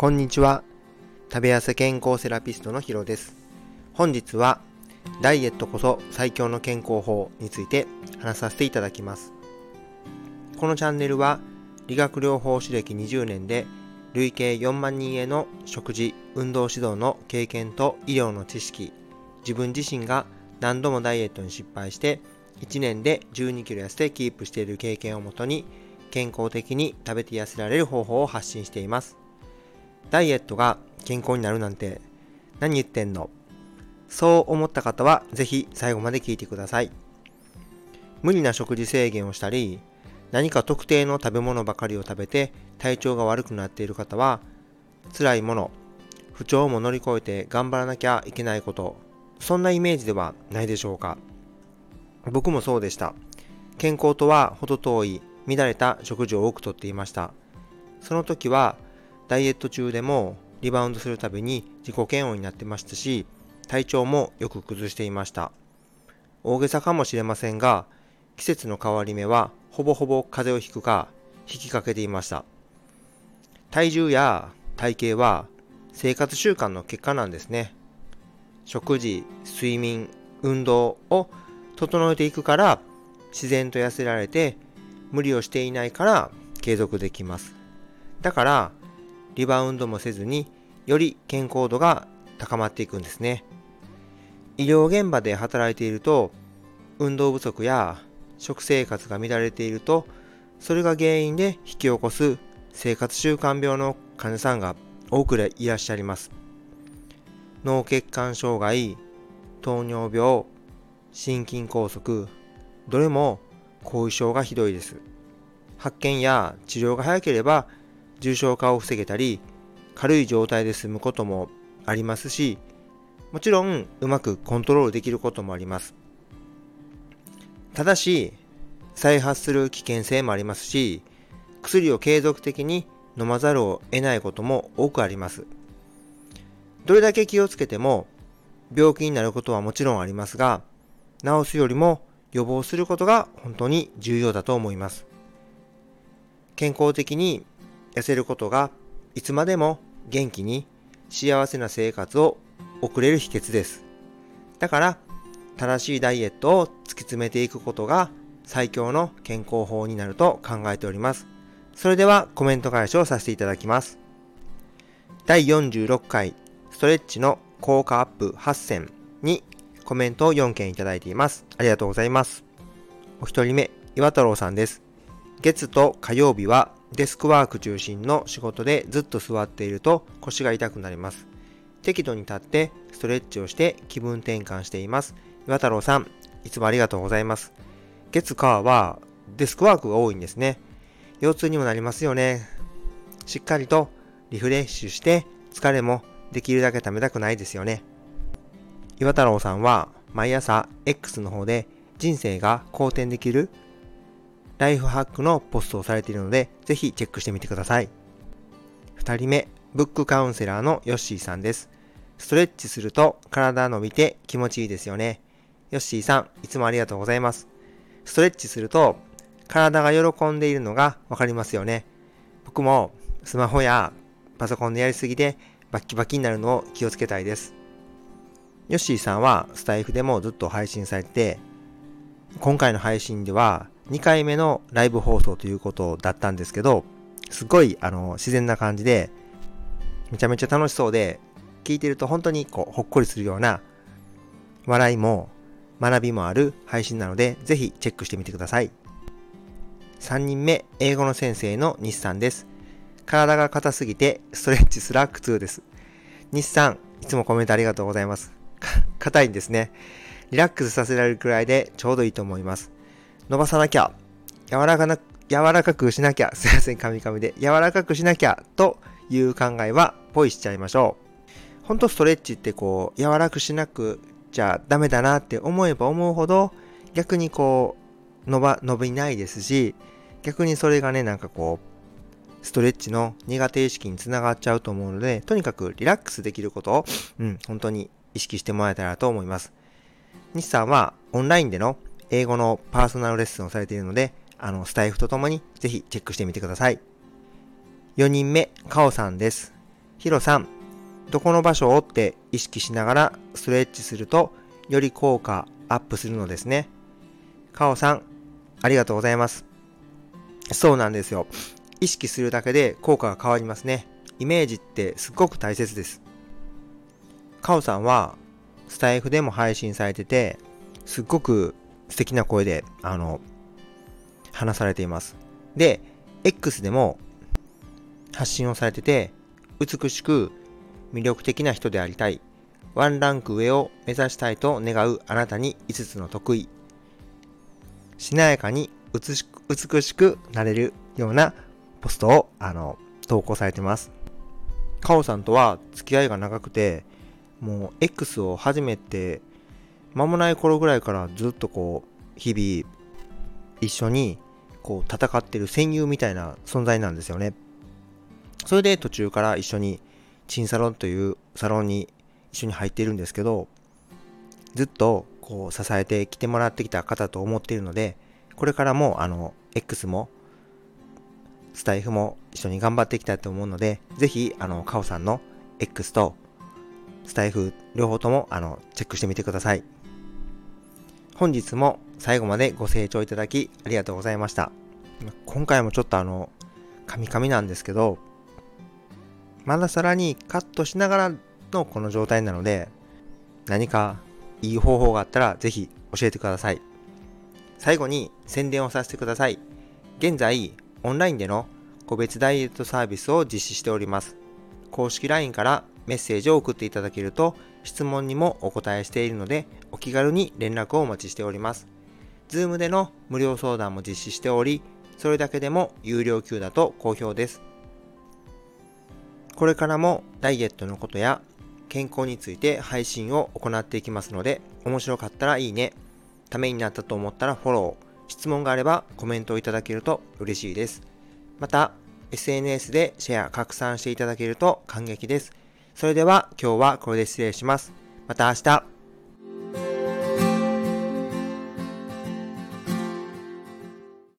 こんにちは。食べやす健康セラピストのヒロです。本日は、ダイエットこそ最強の健康法について話させていただきます。このチャンネルは、理学療法士歴20年で、累計4万人への食事、運動指導の経験と医療の知識、自分自身が何度もダイエットに失敗して、1年で12キロ痩せてキープしている経験をもとに、健康的に食べて痩せられる方法を発信しています。ダイエットが健康になるなんて何言ってんの？そう思った方はぜひ最後まで聞いてください。無理な食事制限をしたり、何か特定の食べ物ばかりを食べて体調が悪くなっている方は、辛いもの、不調も乗り越えて頑張らなきゃいけないこと、そんなイメージではないでしょうか。僕もそうでした。健康とは程遠い、乱れた食事を多くとっていました。その時はダイエット中でもリバウンドするたびに自己嫌悪になってましたし、体調もよく崩していました。大げさかもしれませんが、季節の変わり目はほぼほぼ風邪をひくか引きかけていました。体重や体型は生活習慣の結果なんですね。食事、睡眠、運動を整えていくから自然と痩せられて無理をしていないから継続できます。だからリバウンドもせずにより健康度が高まっていくんですね。医療現場で働いていると運動不足や食生活が乱れているとそれが原因で引き起こす生活習慣病の患者さんが多くいらっしゃいます。脳血管障害、糖尿病、心筋梗塞、どれも後遺症がひどいです。発見や治療が早ければ重症化を防げたり、軽い状態で済むこともありますし、もちろんうまくコントロールできることもあります。ただし、再発する危険性もありますし、薬を継続的に飲まざるを得ないことも多くあります。どれだけ気をつけても病気になることはもちろんありますが、治すよりも予防することが本当に重要だと思います。健康的に痩せることがいつまでも元気に幸せな生活を送れる秘訣です。だから正しいダイエットを突き詰めていくことが最強の健康法になると考えております。それではコメント返しをさせていただきます。第46回ストレッチの効果アップ8選にコメントを4件いただいています。ありがとうございます。お一人目、岩太郎さんです。月と火曜日はデスクワーク中心の仕事でずっと座っていると腰が痛くなります。適度に立ってストレッチをして気分転換しています。岩太郎さん、いつもありがとうございます。月火はデスクワークが多いんですね。腰痛にもなりますよね。しっかりとリフレッシュして疲れもできるだけ溜めたくないですよね。岩太郎さんは毎朝 X の方で人生が好転できるライフハックのポストをされているので、ぜひチェックしてみてください。2人目、ブックカウンセラーのヨッシーさんです。ストレッチすると体伸びて気持ちいいですよね。ヨッシーさん、いつもありがとうございます。ストレッチすると体が喜んでいるのがわかりますよね。僕もスマホやパソコンでやりすぎでバッキバキになるのを気をつけたいです。ヨッシーさんはスタイフでもずっと配信されて、今回の配信では2回目のライブ放送ということだったんですけど、すごい、あの、自然な感じで、めちゃめちゃ楽しそうで、聞いてると本当にこう、ほっこりするような、笑いも学びもある配信なので、ぜひチェックしてみてください。3人目、英語の先生の西さんです。体が硬すぎて、ストレッチすら苦痛です。西さん、いつもコメントありがとうございます。硬いんですね。リラックスさせられるくらいでちょうどいいと思います。伸ばさなきゃ、柔らかな、柔らかくしなきゃ、すいません、カミカミで、柔らかくしなきゃという考えはポイしちゃいましょう。ほんとストレッチってこう、柔らかくしなくちゃダメだなって思えば思うほど、逆にこう、伸ば、伸びないですし、逆にそれがね、なんかこう、ストレッチの苦手意識につながっちゃうと思うので、とにかくリラックスできることを、うん、本当に意識してもらえたらと思います。西さんはオンラインでの英語のパーソナルレッスンをされているので、あの、スタイフとともにぜひチェックしてみてください。4人目、カオさんです。ヒロさん、どこの場所をって意識しながらストレッチするとより効果アップするのですね。カオさん、ありがとうございます。そうなんですよ。意識するだけで効果が変わりますね。イメージってすっごく大切です。カオさんはスタイフでも配信されてて、すっごく素敵な声で、あの、話されています。で、X でも発信をされてて、美しく魅力的な人でありたい。ワンランク上を目指したいと願うあなたに5つの得意。しなやかに美しく美しくなれるようなポストを、あの、投稿されてます。カオさんとは付き合いが長くて、もう X を始めて間もない頃ぐらいからずっとこう日々一緒にこう戦ってる戦友みたいな存在なんですよね。それで途中から一緒にチンサロンというサロンに一緒に入っているんですけどずっとこう支えてきてもらってきた方と思っているのでこれからもあの X もスタイフも一緒に頑張っていきたいと思うのでぜひあのカオさんの X とスタイフ両方ともあのチェックしてみてください。本日も最後までご清聴いただきありがとうございました。今回もちょっとあの、カミカミなんですけど、まださらにカットしながらのこの状態なので、何かいい方法があったらぜひ教えてください。最後に宣伝をさせてください。現在、オンラインでの個別ダイエットサービスを実施しております。公式 LINE からメッセージを送っていただけると質問にもお答えしているのでお気軽に連絡をお待ちしております。Zoom での無料相談も実施しており、それだけでも有料級だと好評です。これからもダイエットのことや健康について配信を行っていきますので、面白かったらいいね、ためになったと思ったらフォロー、質問があればコメントをいただけると嬉しいです。また、SNS でシェア、拡散していただけると感激です。それでは今日はこれで失礼します。また明日。